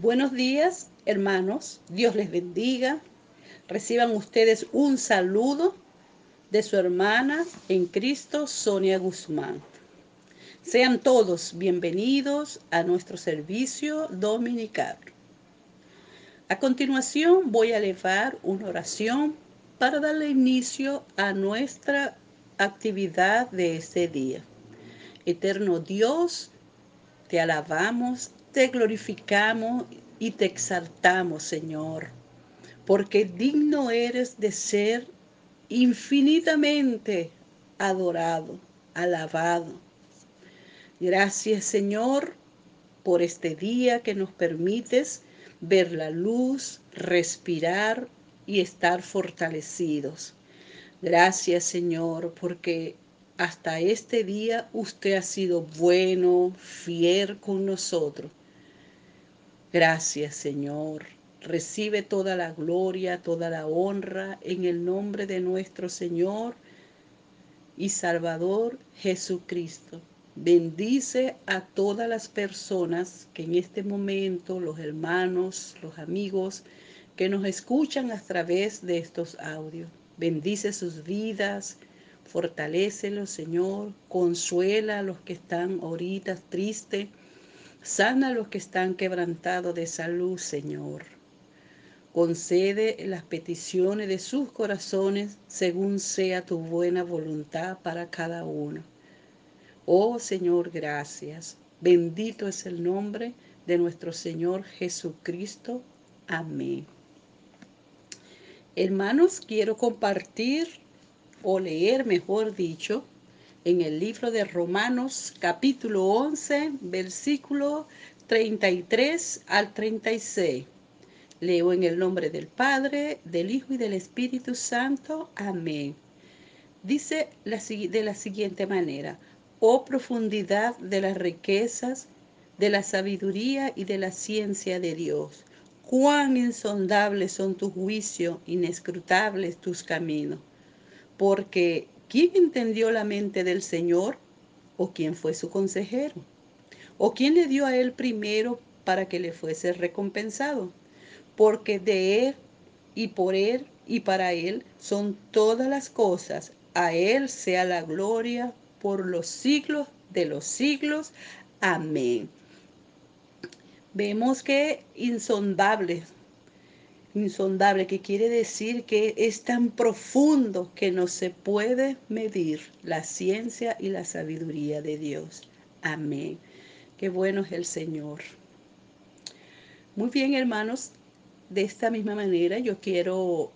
Buenos días, hermanos. Dios les bendiga. Reciban ustedes un saludo de su hermana en Cristo, Sonia Guzmán. Sean todos bienvenidos a nuestro servicio dominical. A continuación voy a elevar una oración para darle inicio a nuestra actividad de este día. Eterno Dios, te alabamos, te glorificamos y te exaltamos, Señor, porque digno eres de ser infinitamente adorado, alabado. Gracias, Señor, por este día que nos permites ver la luz, respirar y estar fortalecidos. Gracias, Señor, porque hasta este día usted ha sido bueno, fiel con nosotros. Gracias, Señor. Recibe toda la gloria, toda la honra en el nombre de nuestro Señor y Salvador Jesucristo. Bendice a todas las personas que en este momento, los hermanos, los amigos, que nos escuchan a través de estos audios. Bendice sus vidas, fortalécelos, Señor, consuela a los que están ahorita tristes, sana a los que están quebrantados de salud, Señor. Concede las peticiones de sus corazones según sea tu buena voluntad para cada uno. Oh Señor, gracias. Bendito es el nombre de nuestro Señor Jesucristo. Amén. Hermanos, quiero compartir o leer, mejor dicho, en el libro de Romanos capítulo 11, versículo 33 al 36. Leo en el nombre del Padre, del Hijo y del Espíritu Santo. Amén. Dice de la siguiente manera, oh profundidad de las riquezas, de la sabiduría y de la ciencia de Dios. Cuán insondables son tus juicios, inescrutables tus caminos porque ¿quién entendió la mente del Señor? ¿O quién fue su consejero? ¿O quién le dio a él primero para que le fuese recompensado? Porque de él y por él y para él son todas las cosas. A él sea la gloria por los siglos de los siglos. Amén. Vemos que insondables insondable, que quiere decir que es tan profundo que no se puede medir la ciencia y la sabiduría de Dios. Amén. Qué bueno es el Señor. Muy bien, hermanos, de esta misma manera yo quiero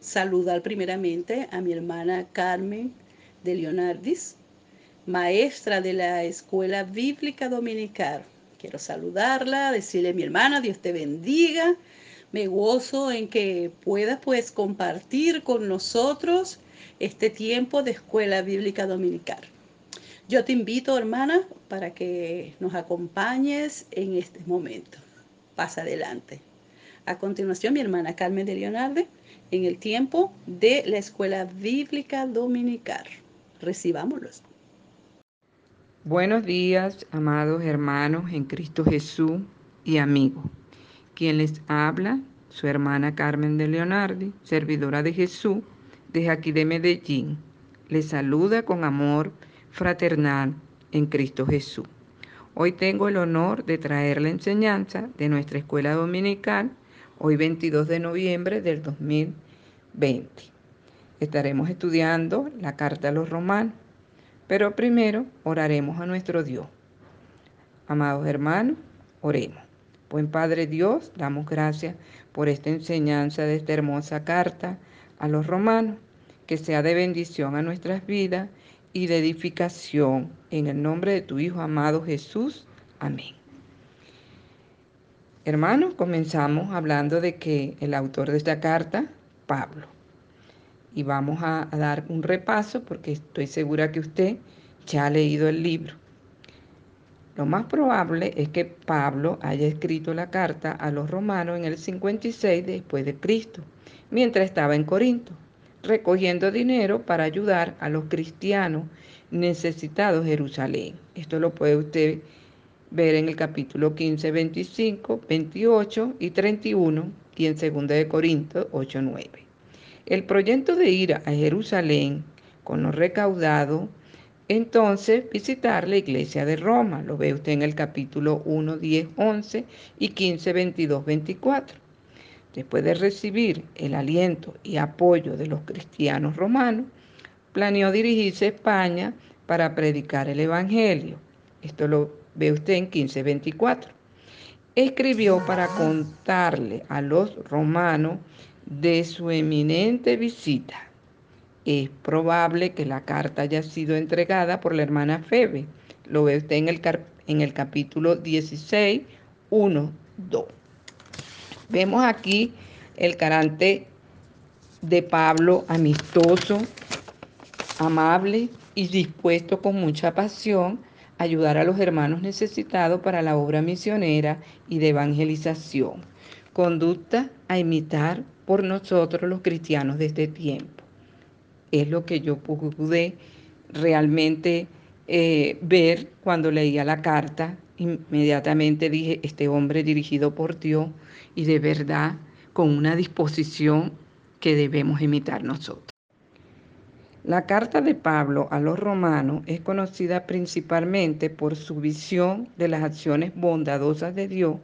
saludar primeramente a mi hermana Carmen de Leonardis, maestra de la Escuela Bíblica Dominical. Quiero saludarla, decirle mi hermana, Dios te bendiga me gozo en que puedas pues compartir con nosotros este tiempo de escuela bíblica dominical. Yo te invito, hermana, para que nos acompañes en este momento. Pasa adelante. A continuación, mi hermana Carmen de Leonardo, en el tiempo de la escuela bíblica dominical. Recibámoslos. Buenos días, amados hermanos en Cristo Jesús y amigos. Quien les habla, su hermana Carmen de Leonardi, servidora de Jesús, desde aquí de Medellín. Les saluda con amor fraternal en Cristo Jesús. Hoy tengo el honor de traer la enseñanza de nuestra escuela dominical, hoy 22 de noviembre del 2020. Estaremos estudiando la carta a los romanos, pero primero oraremos a nuestro Dios. Amados hermanos, oremos. Buen Padre Dios, damos gracias por esta enseñanza de esta hermosa carta a los romanos, que sea de bendición a nuestras vidas y de edificación. En el nombre de tu Hijo amado Jesús. Amén. Hermanos, comenzamos hablando de que el autor de esta carta, Pablo. Y vamos a, a dar un repaso porque estoy segura que usted ya ha leído el libro. Lo más probable es que Pablo haya escrito la carta a los romanos en el 56 después de Cristo, mientras estaba en Corinto, recogiendo dinero para ayudar a los cristianos necesitados de Jerusalén. Esto lo puede usted ver en el capítulo 15, 25, 28 y 31 y en 2 de Corintios 8, 9. El proyecto de ir a Jerusalén con lo recaudado, entonces visitar la iglesia de Roma, lo ve usted en el capítulo 1, 10, 11 y 15, 22, 24. Después de recibir el aliento y apoyo de los cristianos romanos, planeó dirigirse a España para predicar el Evangelio. Esto lo ve usted en 1524. Escribió para contarle a los romanos de su eminente visita. Es probable que la carta haya sido entregada por la hermana Febe. Lo ve usted en el, en el capítulo 16, 1, 2. Vemos aquí el carácter de Pablo amistoso, amable y dispuesto con mucha pasión ayudar a los hermanos necesitados para la obra misionera y de evangelización. Conducta a imitar por nosotros los cristianos de este tiempo. Es lo que yo pude realmente eh, ver cuando leía la carta. Inmediatamente dije, este hombre dirigido por Dios y de verdad con una disposición que debemos imitar nosotros. La carta de Pablo a los romanos es conocida principalmente por su visión de las acciones bondadosas de Dios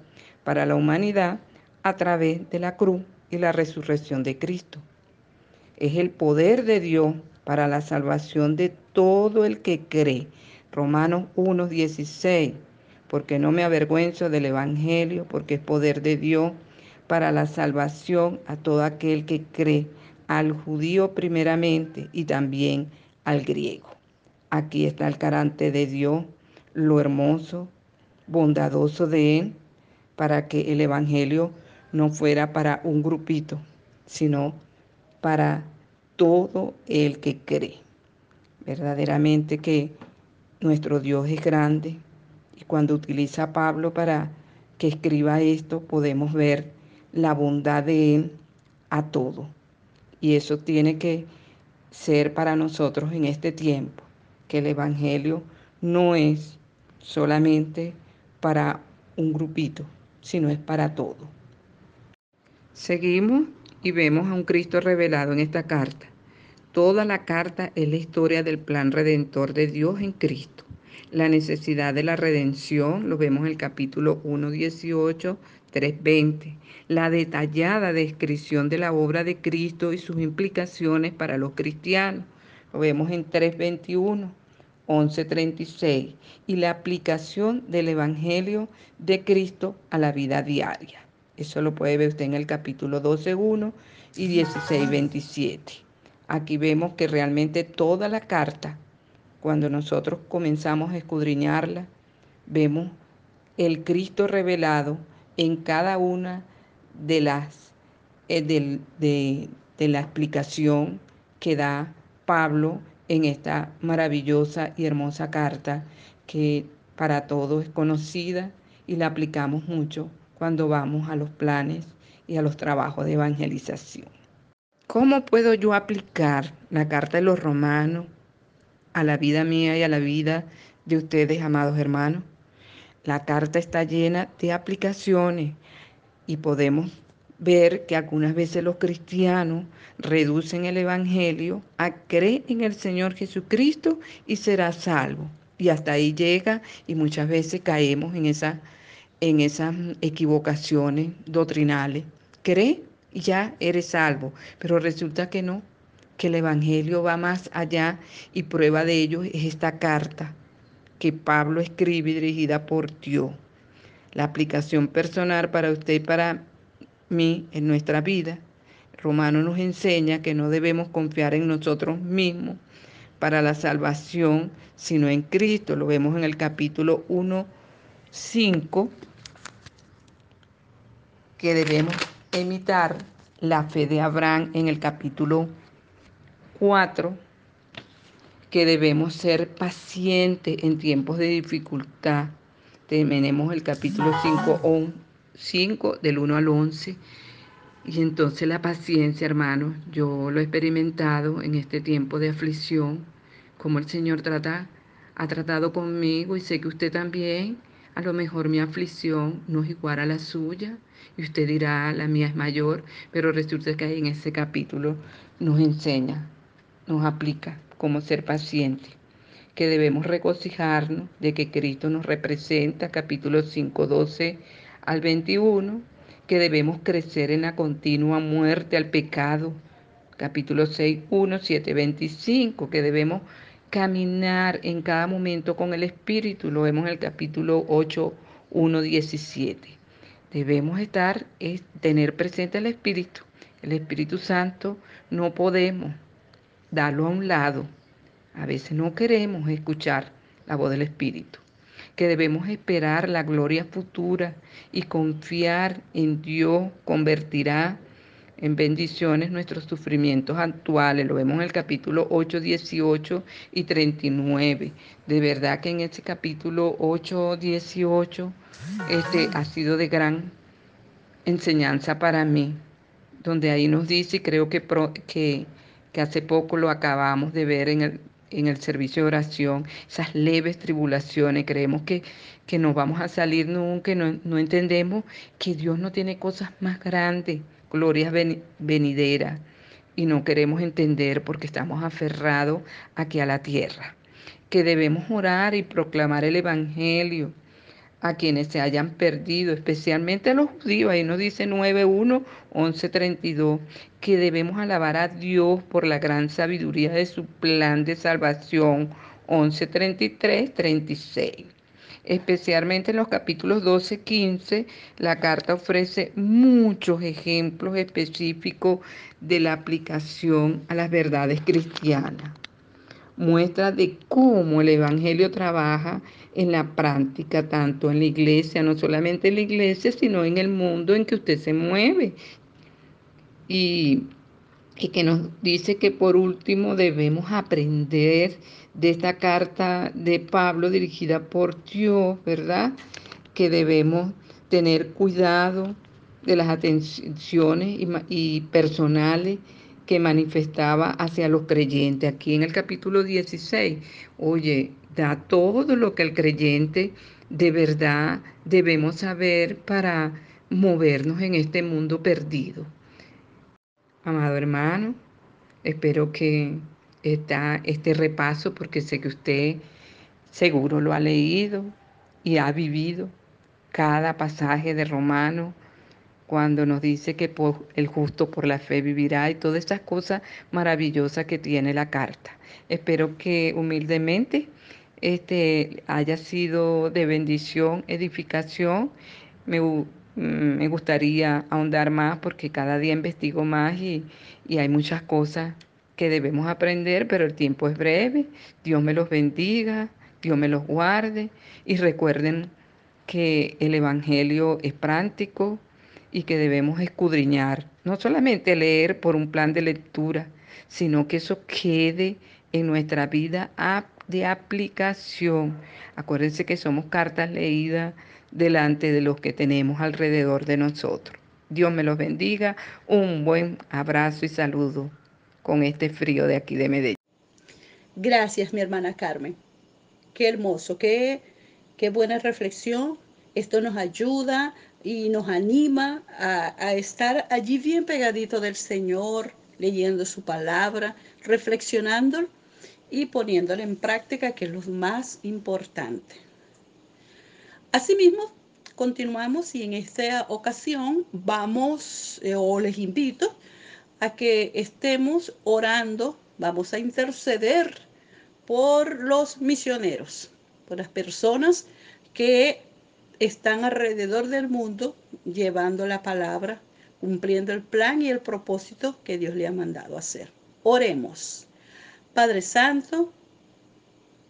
para la humanidad a través de la cruz y la resurrección de Cristo. Es el poder de Dios para la salvación de todo el que cree. Romanos 1:16, porque no me avergüenzo del Evangelio, porque es poder de Dios para la salvación a todo aquel que cree al judío primeramente y también al griego. Aquí está el carácter de Dios, lo hermoso, bondadoso de Él, para que el Evangelio no fuera para un grupito, sino para todo el que cree. Verdaderamente que nuestro Dios es grande y cuando utiliza a Pablo para que escriba esto podemos ver la bondad de Él a todo. Y eso tiene que ser para nosotros en este tiempo, que el Evangelio no es solamente para un grupito, sino es para todo. Seguimos y vemos a un Cristo revelado en esta carta. Toda la carta es la historia del plan redentor de Dios en Cristo. La necesidad de la redención, lo vemos en el capítulo 1, 18, 3.20, la detallada descripción de la obra de Cristo y sus implicaciones para los cristianos. Lo vemos en 3.21, 11.36 y la aplicación del Evangelio de Cristo a la vida diaria. Eso lo puede ver usted en el capítulo 12.1 y 16.27. Aquí vemos que realmente toda la carta, cuando nosotros comenzamos a escudriñarla, vemos el Cristo revelado en cada una de las eh, de, de la explicación que da Pablo en esta maravillosa y hermosa carta que para todos es conocida y la aplicamos mucho cuando vamos a los planes y a los trabajos de evangelización. ¿Cómo puedo yo aplicar la carta de los romanos a la vida mía y a la vida de ustedes, amados hermanos? La carta está llena de aplicaciones y podemos ver que algunas veces los cristianos reducen el Evangelio a creer en el Señor Jesucristo y será salvo. Y hasta ahí llega y muchas veces caemos en, esa, en esas equivocaciones doctrinales. Cree y ya eres salvo, pero resulta que no, que el Evangelio va más allá y prueba de ello es esta carta que Pablo escribe dirigida por Dios. La aplicación personal para usted y para mí en nuestra vida. Romano nos enseña que no debemos confiar en nosotros mismos para la salvación, sino en Cristo. Lo vemos en el capítulo 1, 5, que debemos imitar la fe de Abraham en el capítulo 4 que debemos ser pacientes en tiempos de dificultad. Tenemos el capítulo 5, 5 del 1 al 11. Y entonces la paciencia, hermanos, yo lo he experimentado en este tiempo de aflicción, como el Señor trata, ha tratado conmigo y sé que usted también A lo mejor mi aflicción no es igual a la suya y usted dirá, la mía es mayor, pero resulta que ahí en ese capítulo nos enseña, nos aplica cómo ser paciente, que debemos regocijarnos de que Cristo nos representa, capítulo 5, 12 al 21, que debemos crecer en la continua muerte al pecado, capítulo 6, 1, 7, 25, que debemos caminar en cada momento con el Espíritu, lo vemos en el capítulo 8, 1, 17. Debemos estar, es, tener presente el Espíritu. El Espíritu Santo no podemos darlo a un lado. A veces no queremos escuchar la voz del Espíritu. Que debemos esperar la gloria futura y confiar en Dios convertirá en bendiciones nuestros sufrimientos actuales. Lo vemos en el capítulo 8, 18 y 39. De verdad que en ese capítulo 8, 18 este, ha sido de gran enseñanza para mí, donde ahí nos dice, y creo que, que, que hace poco lo acabamos de ver en el, en el servicio de oración, esas leves tribulaciones, creemos que, que no vamos a salir nunca, no, no entendemos que Dios no tiene cosas más grandes glorias venideras y no queremos entender porque estamos aferrados aquí a la tierra. Que debemos orar y proclamar el Evangelio a quienes se hayan perdido, especialmente a los judíos. Ahí nos dice 9.1, 11.32, que debemos alabar a Dios por la gran sabiduría de su plan de salvación. 11.33, 36 especialmente en los capítulos 12, 15, la carta ofrece muchos ejemplos específicos de la aplicación a las verdades cristianas. Muestra de cómo el Evangelio trabaja en la práctica, tanto en la iglesia, no solamente en la iglesia, sino en el mundo en que usted se mueve. Y, y que nos dice que por último debemos aprender de esta carta de Pablo dirigida por Dios, ¿verdad? Que debemos tener cuidado de las atenciones y, personales que manifestaba hacia los creyentes. Aquí en el capítulo 16, oye, da todo lo que el creyente de verdad debemos saber para movernos en este mundo perdido. Amado hermano, espero que está este repaso porque sé que usted seguro lo ha leído y ha vivido cada pasaje de Romano cuando nos dice que el justo por la fe vivirá y todas estas cosas maravillosas que tiene la carta. Espero que humildemente este haya sido de bendición, edificación. Me, me gustaría ahondar más porque cada día investigo más y, y hay muchas cosas que debemos aprender, pero el tiempo es breve. Dios me los bendiga, Dios me los guarde y recuerden que el Evangelio es práctico y que debemos escudriñar, no solamente leer por un plan de lectura, sino que eso quede en nuestra vida de aplicación. Acuérdense que somos cartas leídas delante de los que tenemos alrededor de nosotros. Dios me los bendiga. Un buen abrazo y saludo con este frío de aquí de Medellín. Gracias, mi hermana Carmen. Qué hermoso, qué, qué buena reflexión. Esto nos ayuda y nos anima a, a estar allí bien pegadito del Señor, leyendo su palabra, reflexionando y poniéndolo en práctica, que es lo más importante. Asimismo, continuamos y en esta ocasión vamos, eh, o les invito, a que estemos orando, vamos a interceder por los misioneros, por las personas que están alrededor del mundo llevando la palabra, cumpliendo el plan y el propósito que Dios le ha mandado hacer. Oremos. Padre Santo,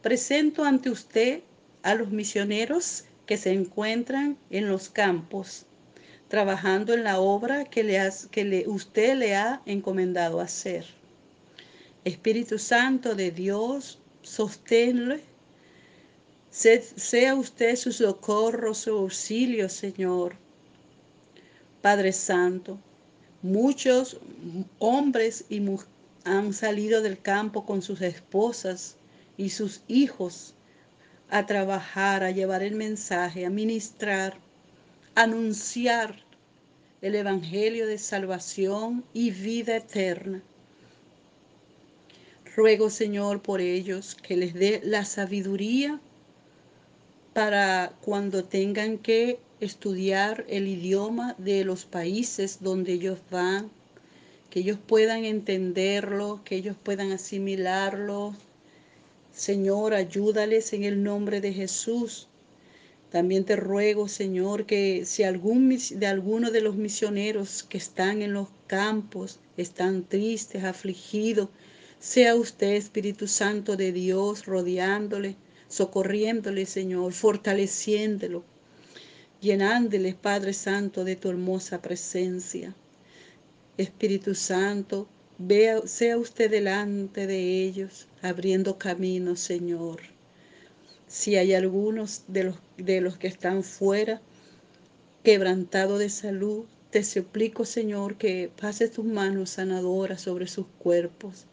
presento ante usted a los misioneros que se encuentran en los campos trabajando en la obra que, le que le, usted le ha encomendado hacer. Espíritu Santo de Dios, sosténle. sea usted su socorro, su auxilio, Señor. Padre Santo, muchos hombres y han salido del campo con sus esposas y sus hijos a trabajar, a llevar el mensaje, a ministrar, anunciar el Evangelio de salvación y vida eterna. Ruego, Señor, por ellos que les dé la sabiduría para cuando tengan que estudiar el idioma de los países donde ellos van, que ellos puedan entenderlo, que ellos puedan asimilarlo. Señor, ayúdales en el nombre de Jesús. También te ruego, Señor, que si de alguno de los misioneros que están en los campos están tristes, afligidos, sea usted, Espíritu Santo de Dios, rodeándole, socorriéndole, Señor, fortaleciéndolo, llenándole, Padre Santo, de tu hermosa presencia. Espíritu Santo, vea, sea usted delante de ellos, abriendo caminos, Señor. Si hay algunos de los, de los que están fuera, quebrantado de salud, te suplico, Señor, que pases tus manos sanadoras sobre sus cuerpos.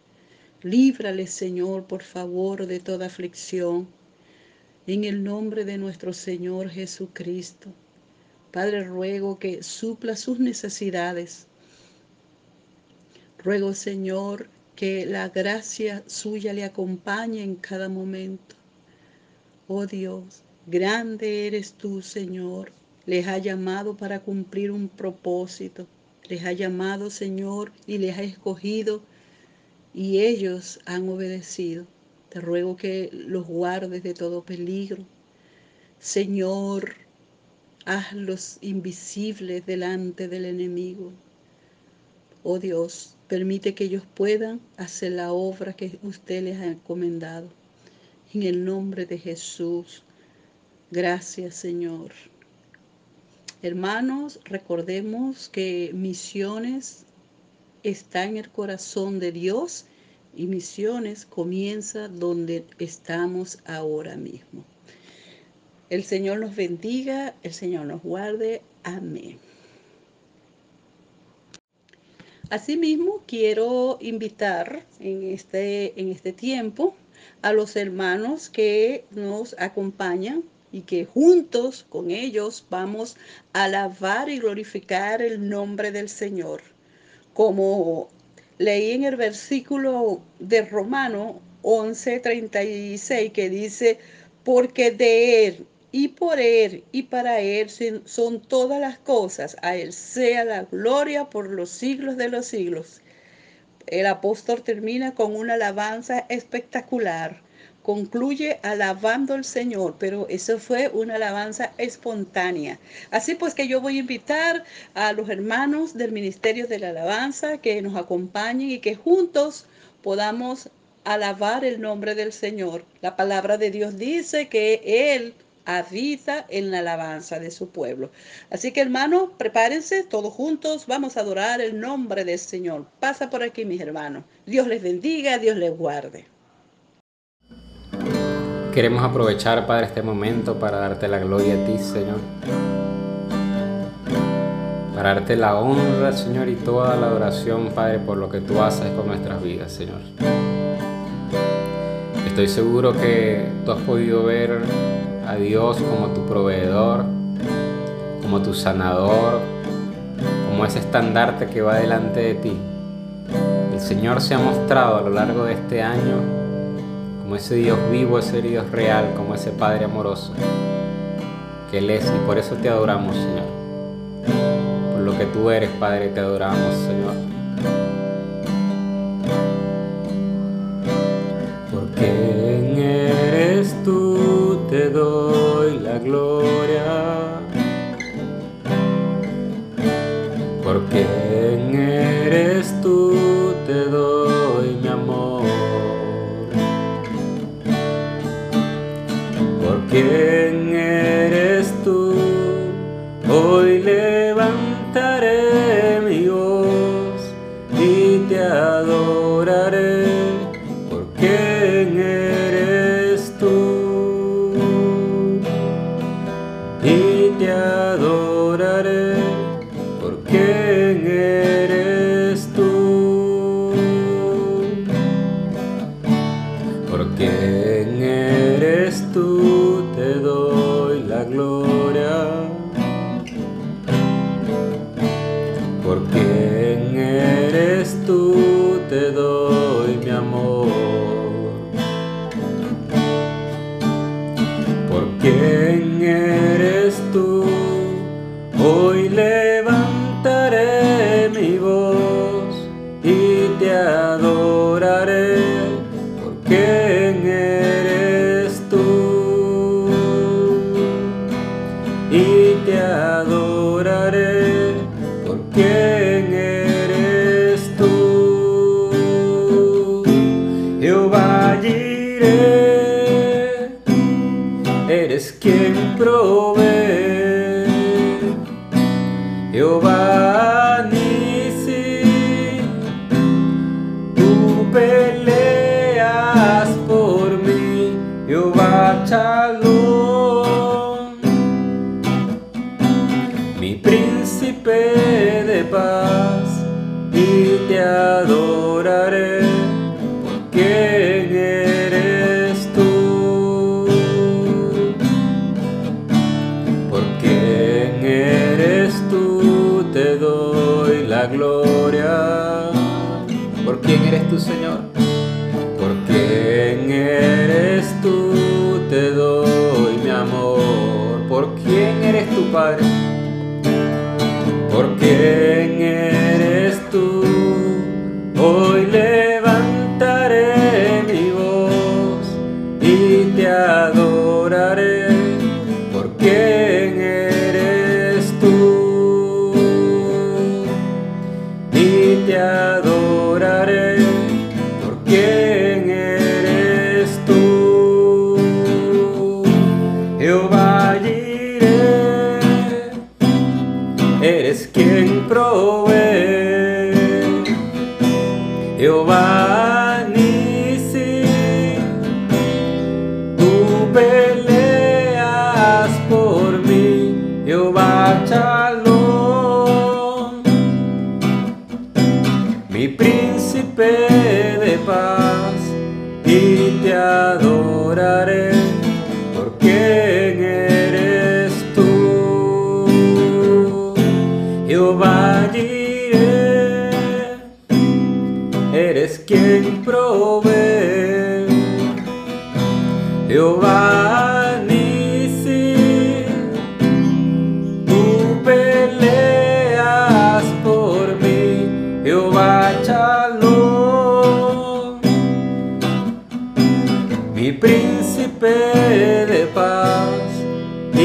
Líbrales, Señor, por favor, de toda aflicción en el nombre de nuestro Señor Jesucristo. Padre, ruego que supla sus necesidades. Ruego, Señor, que la gracia suya le acompañe en cada momento. Oh Dios, grande eres tú, Señor. Les ha llamado para cumplir un propósito. Les ha llamado, Señor, y les ha escogido, y ellos han obedecido. Te ruego que los guardes de todo peligro. Señor, hazlos invisibles delante del enemigo. Oh Dios, permite que ellos puedan hacer la obra que usted les ha encomendado. En el nombre de Jesús. Gracias, Señor. Hermanos, recordemos que misiones está en el corazón de Dios y misiones comienza donde estamos ahora mismo. El Señor nos bendiga, el Señor nos guarde. Amén. Asimismo, quiero invitar en este, en este tiempo a los hermanos que nos acompañan y que juntos con ellos vamos a alabar y glorificar el nombre del Señor. Como leí en el versículo de Romano 11:36 que dice, porque de Él y por Él y para Él son todas las cosas, a Él sea la gloria por los siglos de los siglos. El apóstol termina con una alabanza espectacular concluye alabando al Señor, pero eso fue una alabanza espontánea. Así pues que yo voy a invitar a los hermanos del Ministerio de la Alabanza que nos acompañen y que juntos podamos alabar el nombre del Señor. La palabra de Dios dice que Él habita en la alabanza de su pueblo. Así que hermanos, prepárense todos juntos, vamos a adorar el nombre del Señor. Pasa por aquí, mis hermanos. Dios les bendiga, Dios les guarde. Queremos aprovechar, Padre, este momento para darte la gloria a ti, Señor. Para darte la honra, Señor, y toda la adoración, Padre, por lo que tú haces con nuestras vidas, Señor. Estoy seguro que tú has podido ver a Dios como tu proveedor, como tu sanador, como ese estandarte que va delante de ti. El Señor se ha mostrado a lo largo de este año como ese Dios vivo, ese Dios real, como ese Padre amoroso que Él es y por eso te adoramos, Señor. Por lo que tú eres, Padre, te adoramos, Señor. Porque doy la gloria. Porque eres tú, te doy mi amor. ¿Quién Espíritu, Señor.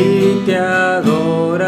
y te adoro.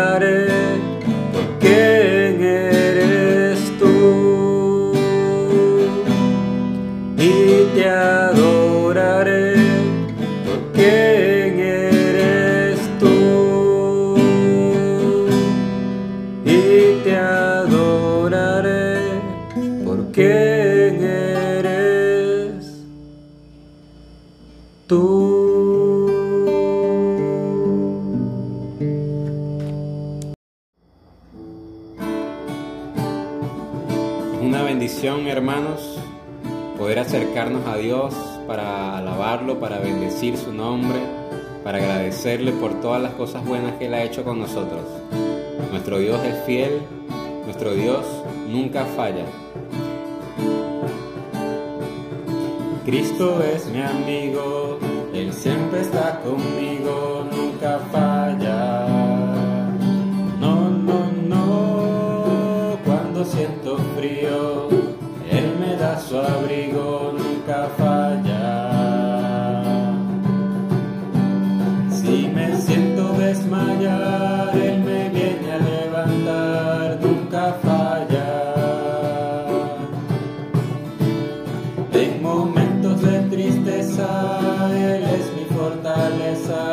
por todas las cosas buenas que Él ha hecho con nosotros. Nuestro Dios es fiel, nuestro Dios nunca falla. Cristo es mi amigo, Él siempre está conmigo, nunca falla. sa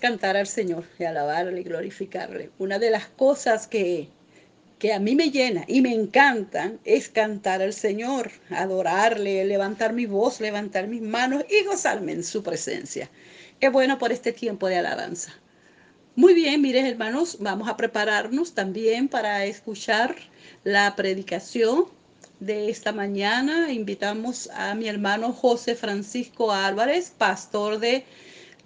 cantar al Señor y alabarle y glorificarle. Una de las cosas que, que a mí me llena y me encantan es cantar al Señor, adorarle, levantar mi voz, levantar mis manos y gozarme en su presencia. Qué bueno por este tiempo de alabanza. Muy bien, miren hermanos, vamos a prepararnos también para escuchar la predicación de esta mañana. Invitamos a mi hermano José Francisco Álvarez, pastor de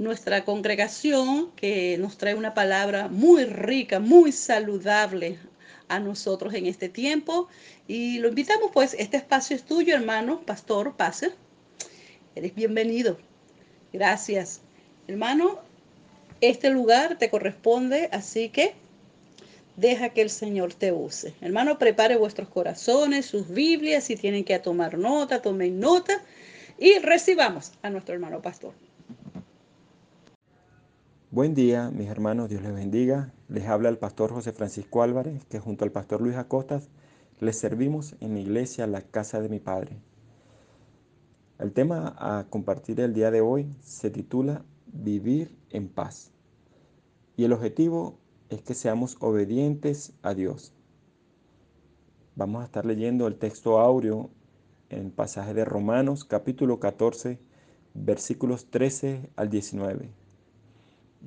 nuestra congregación, que nos trae una palabra muy rica, muy saludable a nosotros en este tiempo. Y lo invitamos, pues, este espacio es tuyo, hermano, pastor, pase. Eres bienvenido. Gracias. Hermano, este lugar te corresponde, así que deja que el Señor te use. Hermano, prepare vuestros corazones, sus Biblias, si tienen que tomar nota, tomen nota y recibamos a nuestro hermano pastor. Buen día, mis hermanos, Dios les bendiga. Les habla el pastor José Francisco Álvarez, que junto al pastor Luis Acostas les servimos en mi iglesia, la casa de mi padre. El tema a compartir el día de hoy se titula Vivir en paz. Y el objetivo es que seamos obedientes a Dios. Vamos a estar leyendo el texto áureo en el pasaje de Romanos capítulo 14, versículos 13 al 19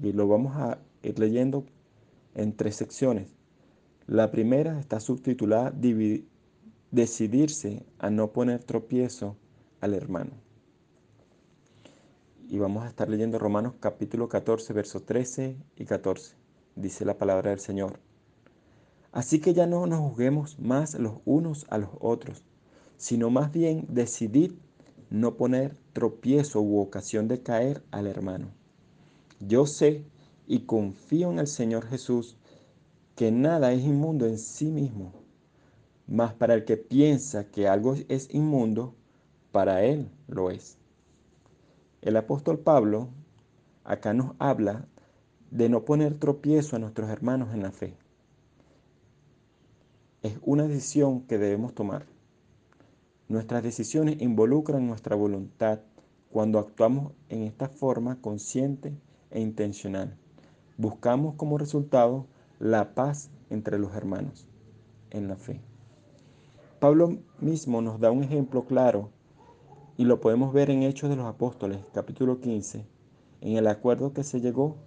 y lo vamos a ir leyendo en tres secciones. La primera está subtitulada Decidirse a no poner tropiezo al hermano. Y vamos a estar leyendo Romanos capítulo 14, versos 13 y 14. Dice la palabra del Señor. Así que ya no nos juzguemos más los unos a los otros, sino más bien decidid no poner tropiezo u ocasión de caer al hermano. Yo sé y confío en el Señor Jesús que nada es inmundo en sí mismo, mas para el que piensa que algo es inmundo, para él lo es. El apóstol Pablo acá nos habla de no poner tropiezo a nuestros hermanos en la fe. Es una decisión que debemos tomar. Nuestras decisiones involucran nuestra voluntad cuando actuamos en esta forma consciente e intencional. Buscamos como resultado la paz entre los hermanos en la fe. Pablo mismo nos da un ejemplo claro y lo podemos ver en Hechos de los Apóstoles, capítulo 15, en el acuerdo que se llegó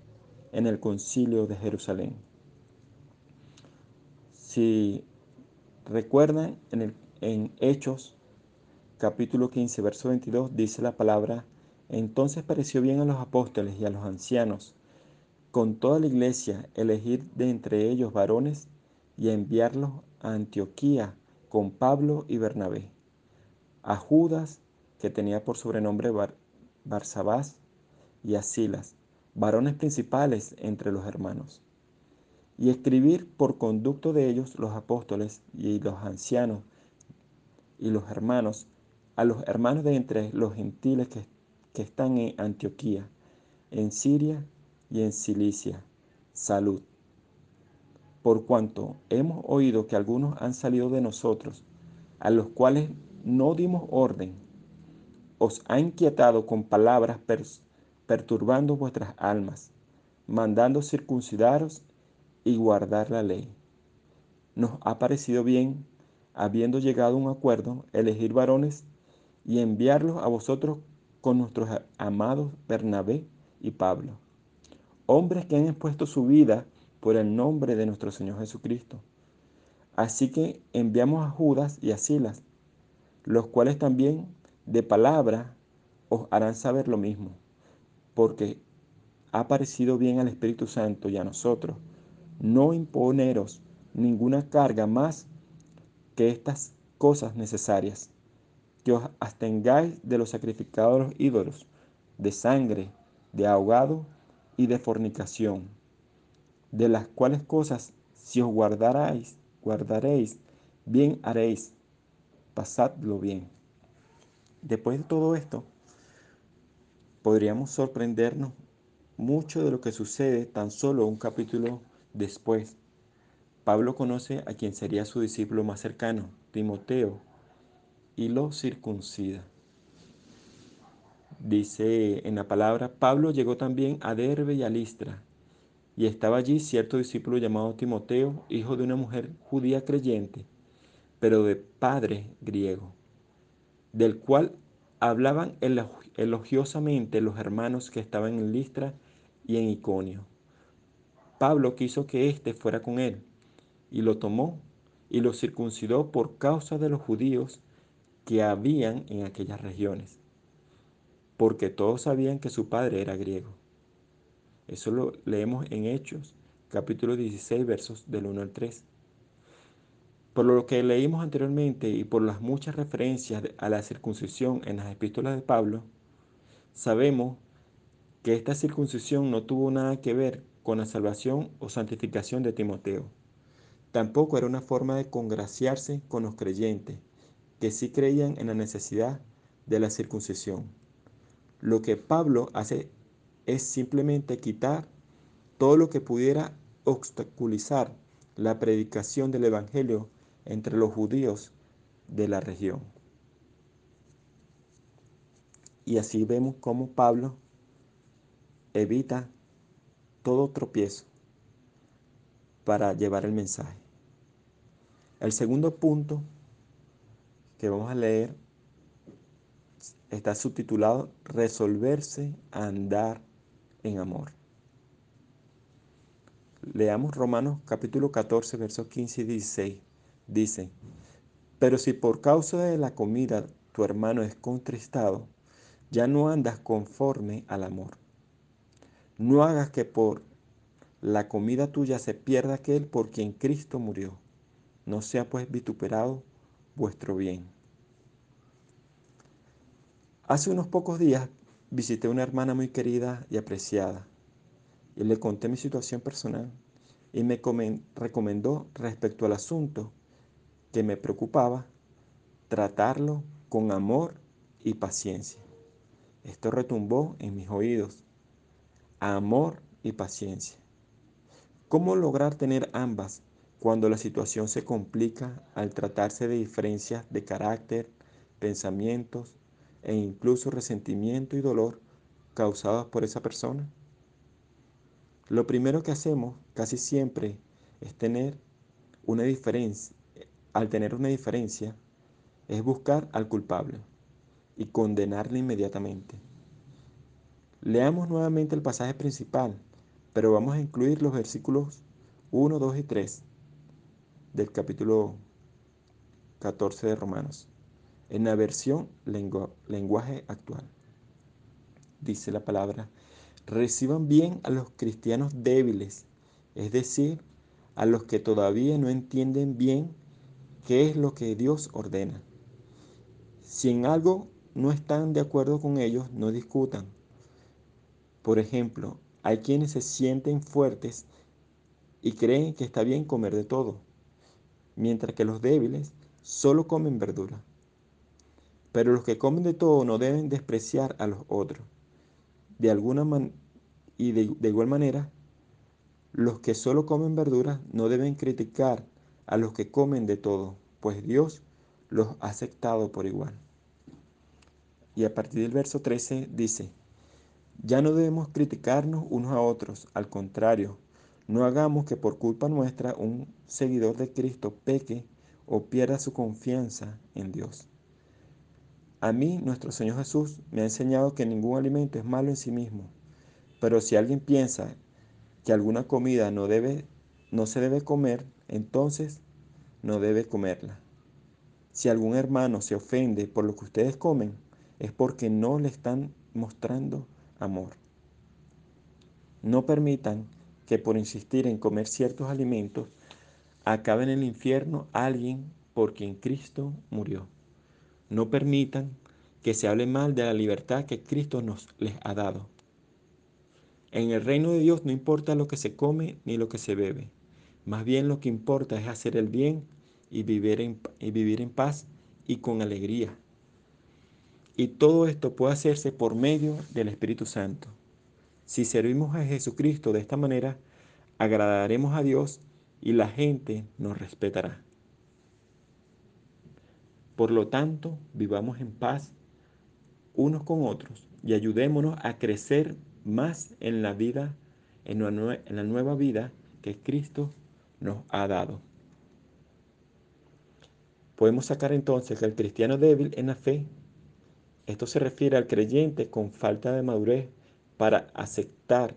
en el concilio de Jerusalén. Si recuerdan, en, el, en Hechos, capítulo 15, verso 22, dice la palabra, entonces pareció bien a los apóstoles y a los ancianos, con toda la iglesia, elegir de entre ellos varones y enviarlos a Antioquía con Pablo y Bernabé, a Judas, que tenía por sobrenombre Bar Barsabás, y a Silas, varones principales entre los hermanos, y escribir por conducto de ellos los apóstoles y los ancianos y los hermanos, a los hermanos de entre los gentiles que que están en Antioquía, en Siria y en Cilicia. Salud. Por cuanto hemos oído que algunos han salido de nosotros, a los cuales no dimos orden, os ha inquietado con palabras per perturbando vuestras almas, mandando circuncidaros y guardar la ley. Nos ha parecido bien, habiendo llegado a un acuerdo, elegir varones y enviarlos a vosotros con nuestros amados Bernabé y Pablo, hombres que han expuesto su vida por el nombre de nuestro Señor Jesucristo, Así que enviamos a Judas y a Silas, los cuales también de palabra os harán saber lo mismo, porque ha parecido bien al Espíritu Santo y a nosotros no imponeros ninguna carga más que estas cosas necesarias, que os abstengáis de los sacrificados a los ídolos, de sangre, de ahogado y de fornicación, de las cuales cosas si os guardaréis, guardaréis, bien haréis, pasadlo bien. Después de todo esto, podríamos sorprendernos mucho de lo que sucede tan solo un capítulo después. Pablo conoce a quien sería su discípulo más cercano, Timoteo, y lo circuncida. Dice en la palabra, Pablo llegó también a Derbe y a Listra, y estaba allí cierto discípulo llamado Timoteo, hijo de una mujer judía creyente, pero de padre griego, del cual hablaban elogiosamente los hermanos que estaban en Listra y en Iconio. Pablo quiso que éste fuera con él, y lo tomó y lo circuncidó por causa de los judíos que habían en aquellas regiones, porque todos sabían que su padre era griego. Eso lo leemos en Hechos, capítulo 16, versos del 1 al 3. Por lo que leímos anteriormente y por las muchas referencias a la circuncisión en las epístolas de Pablo, sabemos que esta circuncisión no tuvo nada que ver con la salvación o santificación de Timoteo. Tampoco era una forma de congraciarse con los creyentes, que sí creían en la necesidad de la circuncisión. Lo que Pablo hace es simplemente quitar todo lo que pudiera obstaculizar la predicación del Evangelio entre los judíos de la región. Y así vemos cómo Pablo evita todo tropiezo para llevar el mensaje. El segundo punto que vamos a leer está subtitulado Resolverse a andar en amor. Leamos Romanos capítulo 14, versos 15 y 16. Dice, pero si por causa de la comida tu hermano es contristado, ya no andas conforme al amor. No hagas que por la comida tuya se pierda aquel por quien Cristo murió. No sea pues vituperado vuestro bien. Hace unos pocos días visité una hermana muy querida y apreciada y le conté mi situación personal y me recomendó respecto al asunto que me preocupaba tratarlo con amor y paciencia. Esto retumbó en mis oídos. Amor y paciencia. ¿Cómo lograr tener ambas cuando la situación se complica al tratarse de diferencias de carácter, pensamientos e incluso resentimiento y dolor causados por esa persona? Lo primero que hacemos casi siempre es tener una diferencia. Al tener una diferencia, es buscar al culpable y condenarle inmediatamente. Leamos nuevamente el pasaje principal pero vamos a incluir los versículos 1, 2 y 3 del capítulo 14 de Romanos en la versión lenguaje actual. Dice la palabra, reciban bien a los cristianos débiles, es decir, a los que todavía no entienden bien qué es lo que Dios ordena. Si en algo no están de acuerdo con ellos, no discutan. Por ejemplo, hay quienes se sienten fuertes y creen que está bien comer de todo, mientras que los débiles solo comen verdura. Pero los que comen de todo no deben despreciar a los otros. De alguna manera y de, de igual manera, los que solo comen verdura no deben criticar a los que comen de todo, pues Dios los ha aceptado por igual. Y a partir del verso 13 dice, ya no debemos criticarnos unos a otros, al contrario, no hagamos que por culpa nuestra un seguidor de Cristo peque o pierda su confianza en Dios. A mí, nuestro Señor Jesús me ha enseñado que ningún alimento es malo en sí mismo, pero si alguien piensa que alguna comida no, debe, no se debe comer, entonces no debe comerla. Si algún hermano se ofende por lo que ustedes comen, es porque no le están mostrando amor. No permitan que por insistir en comer ciertos alimentos acabe en el infierno alguien por quien Cristo murió. No permitan que se hable mal de la libertad que Cristo nos les ha dado. En el reino de Dios no importa lo que se come ni lo que se bebe. Más bien lo que importa es hacer el bien y vivir en, y vivir en paz y con alegría. Y todo esto puede hacerse por medio del Espíritu Santo. Si servimos a Jesucristo de esta manera, agradaremos a Dios y la gente nos respetará. Por lo tanto, vivamos en paz unos con otros y ayudémonos a crecer más en la vida, en la, nueva vida que Cristo nos ha dado. Podemos sacar entonces que el cristiano débil en la fe, esto se refiere al creyente con falta de madurez para aceptar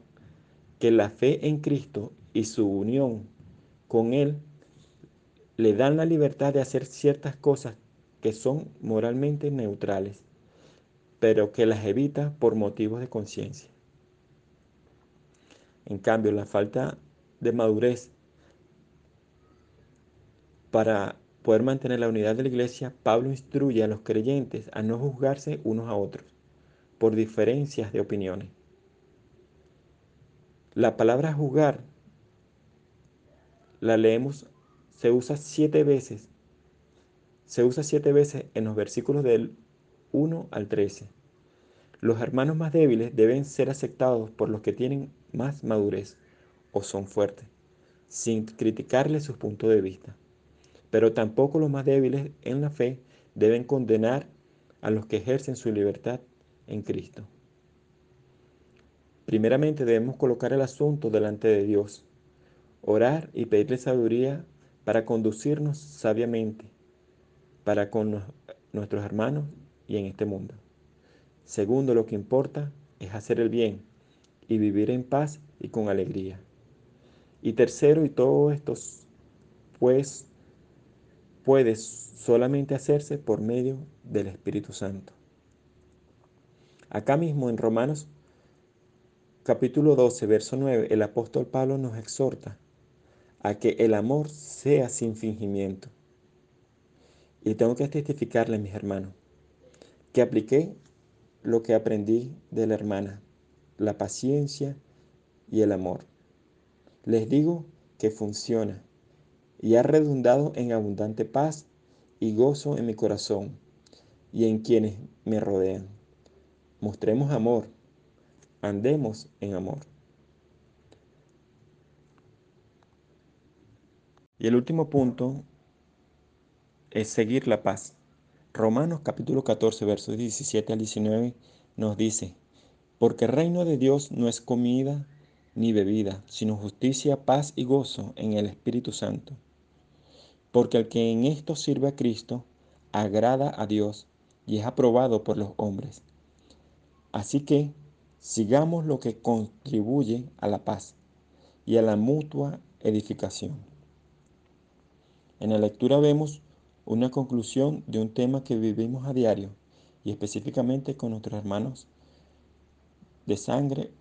que la fe en Cristo y su unión con Él le dan la libertad de hacer ciertas cosas que son moralmente neutrales, pero que las evita por motivos de conciencia. En cambio, la falta de madurez para poder mantener la unidad de la iglesia, Pablo instruye a los creyentes a no juzgarse unos a otros por diferencias de opiniones. La palabra juzgar la leemos, se usa siete veces. Se usa siete veces en los versículos del 1 al 13. Los hermanos más débiles deben ser aceptados por los que tienen más madurez o son fuertes, sin criticarles sus puntos de vista. Pero tampoco los más débiles en la fe deben condenar a los que ejercen su libertad en Cristo. Primeramente debemos colocar el asunto delante de Dios, orar y pedirle sabiduría para conducirnos sabiamente para con nuestros hermanos y en este mundo. Segundo, lo que importa es hacer el bien y vivir en paz y con alegría. Y tercero, y todo esto pues puede solamente hacerse por medio del Espíritu Santo. Acá mismo en Romanos capítulo 12, verso 9, el apóstol Pablo nos exhorta a que el amor sea sin fingimiento. Y tengo que testificarle, mis hermanos, que apliqué lo que aprendí de la hermana, la paciencia y el amor. Les digo que funciona y ha redundado en abundante paz y gozo en mi corazón y en quienes me rodean. Mostremos amor, andemos en amor. Y el último punto es seguir la paz. Romanos capítulo 14, versos 17 al 19 nos dice, porque el reino de Dios no es comida ni bebida, sino justicia, paz y gozo en el Espíritu Santo. Porque el que en esto sirve a Cristo agrada a Dios y es aprobado por los hombres. Así que sigamos lo que contribuye a la paz y a la mutua edificación. En la lectura vemos una conclusión de un tema que vivimos a diario y específicamente con nuestros hermanos de sangre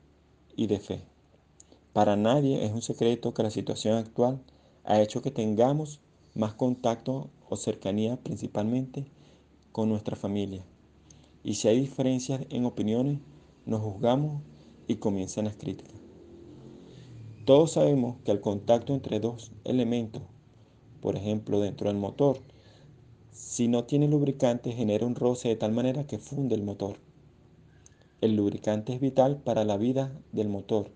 y de fe. Para nadie es un secreto que la situación actual ha hecho que tengamos más contacto o cercanía principalmente con nuestra familia. Y si hay diferencias en opiniones, nos juzgamos y comienzan las críticas. Todos sabemos que el contacto entre dos elementos por ejemplo dentro del motor. Si no tiene lubricante genera un roce de tal manera que funde el motor. El lubricante es vital para la vida del motor.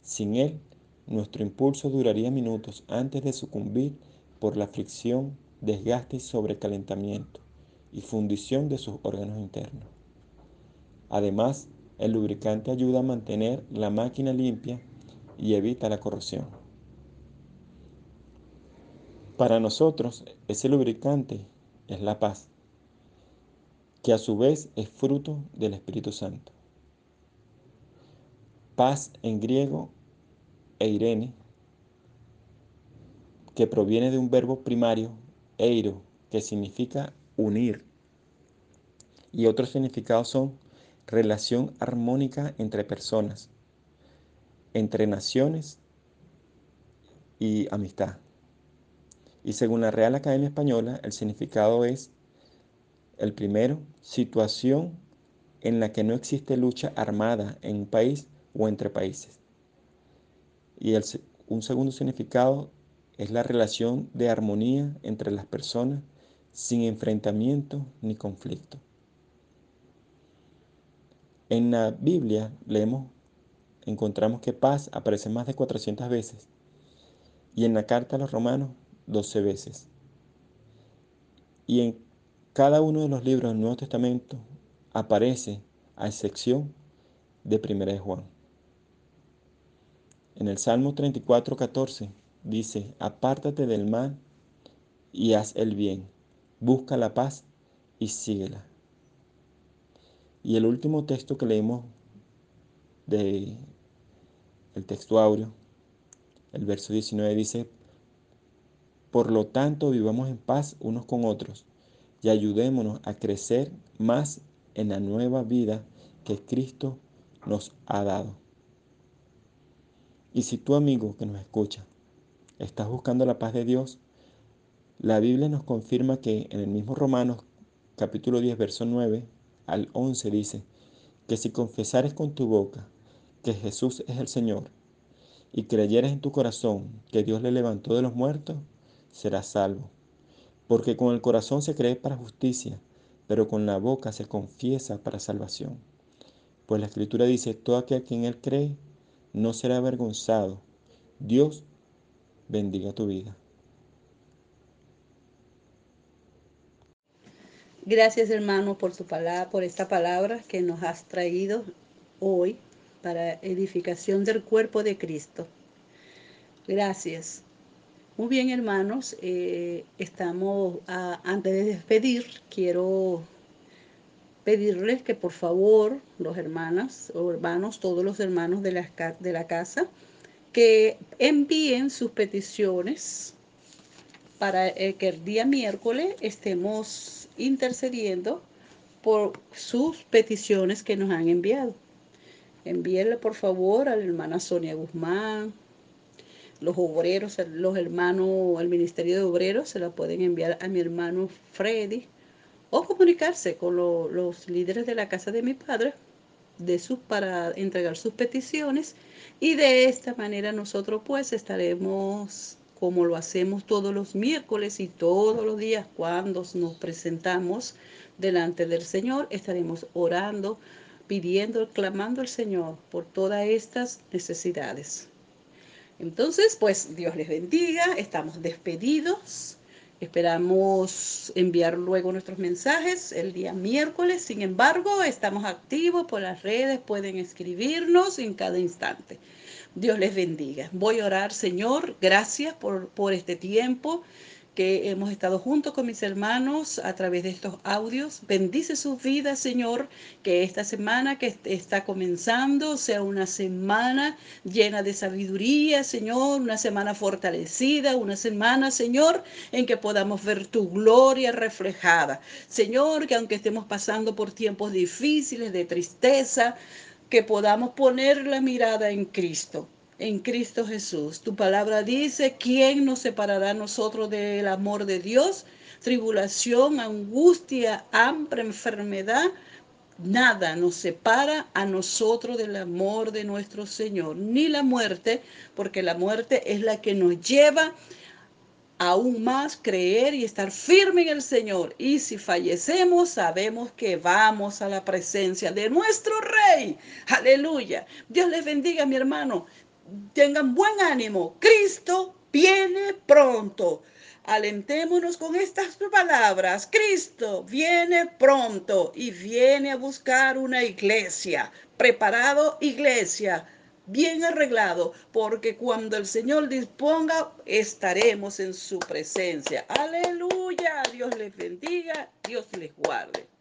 Sin él, nuestro impulso duraría minutos antes de sucumbir por la fricción, desgaste y sobrecalentamiento y fundición de sus órganos internos. Además, el lubricante ayuda a mantener la máquina limpia y evita la corrosión. Para nosotros, ese lubricante es la paz, que a su vez es fruto del Espíritu Santo. Paz en griego e irene, que proviene de un verbo primario eiro, que significa unir. Y otros significados son relación armónica entre personas, entre naciones y amistad. Y según la Real Academia Española, el significado es el primero, situación en la que no existe lucha armada en un país o entre países. Y el, un segundo significado es la relación de armonía entre las personas sin enfrentamiento ni conflicto. En la Biblia leemos, encontramos que paz aparece más de 400 veces y en la carta a los romanos 12 veces. Y en cada uno de los libros del Nuevo Testamento aparece a excepción de Primera de Juan. En el Salmo 34, 14 dice, apártate del mal y haz el bien, busca la paz y síguela. Y el último texto que leemos de el texto áureo, el verso 19 dice, por lo tanto vivamos en paz unos con otros y ayudémonos a crecer más en la nueva vida que Cristo nos ha dado. Y si tu amigo que nos escucha estás buscando la paz de Dios, la Biblia nos confirma que en el mismo Romanos capítulo 10 verso 9 al 11 dice que si confesares con tu boca que Jesús es el Señor y creyeres en tu corazón que Dios le levantó de los muertos, serás salvo. Porque con el corazón se cree para justicia, pero con la boca se confiesa para salvación. Pues la Escritura dice, todo aquel que en Él cree no será avergonzado. Dios bendiga tu vida. Gracias hermano por su palabra, por esta palabra que nos has traído hoy para edificación del cuerpo de Cristo. Gracias. Muy bien hermanos, eh, estamos antes de despedir, quiero pedirles que por favor los hermanas o hermanos, todos los hermanos de la, de la casa, que envíen sus peticiones para eh, que el día miércoles estemos intercediendo por sus peticiones que nos han enviado. Envíenle por favor a la hermana Sonia Guzmán, los obreros, los hermanos, el Ministerio de Obreros se la pueden enviar a mi hermano Freddy o comunicarse con lo, los líderes de la casa de mi padre de sus, para entregar sus peticiones y de esta manera nosotros pues estaremos como lo hacemos todos los miércoles y todos los días cuando nos presentamos delante del Señor, estaremos orando, pidiendo, clamando al Señor por todas estas necesidades. Entonces, pues Dios les bendiga, estamos despedidos. Esperamos enviar luego nuestros mensajes el día miércoles. Sin embargo, estamos activos por las redes, pueden escribirnos en cada instante. Dios les bendiga. Voy a orar, Señor, gracias por, por este tiempo que hemos estado juntos con mis hermanos a través de estos audios. Bendice sus vidas, Señor, que esta semana que está comenzando sea una semana llena de sabiduría, Señor, una semana fortalecida, una semana, Señor, en que podamos ver tu gloria reflejada. Señor, que aunque estemos pasando por tiempos difíciles de tristeza, que podamos poner la mirada en Cristo en Cristo Jesús. Tu palabra dice, ¿quién nos separará a nosotros del amor de Dios? Tribulación, angustia, hambre, enfermedad. Nada nos separa a nosotros del amor de nuestro Señor, ni la muerte, porque la muerte es la que nos lleva aún más creer y estar firme en el Señor. Y si fallecemos, sabemos que vamos a la presencia de nuestro Rey. Aleluya. Dios les bendiga, mi hermano tengan buen ánimo. Cristo viene pronto. Alentémonos con estas palabras. Cristo viene pronto y viene a buscar una iglesia. Preparado iglesia, bien arreglado, porque cuando el Señor disponga, estaremos en su presencia. Aleluya. Dios les bendiga. Dios les guarde.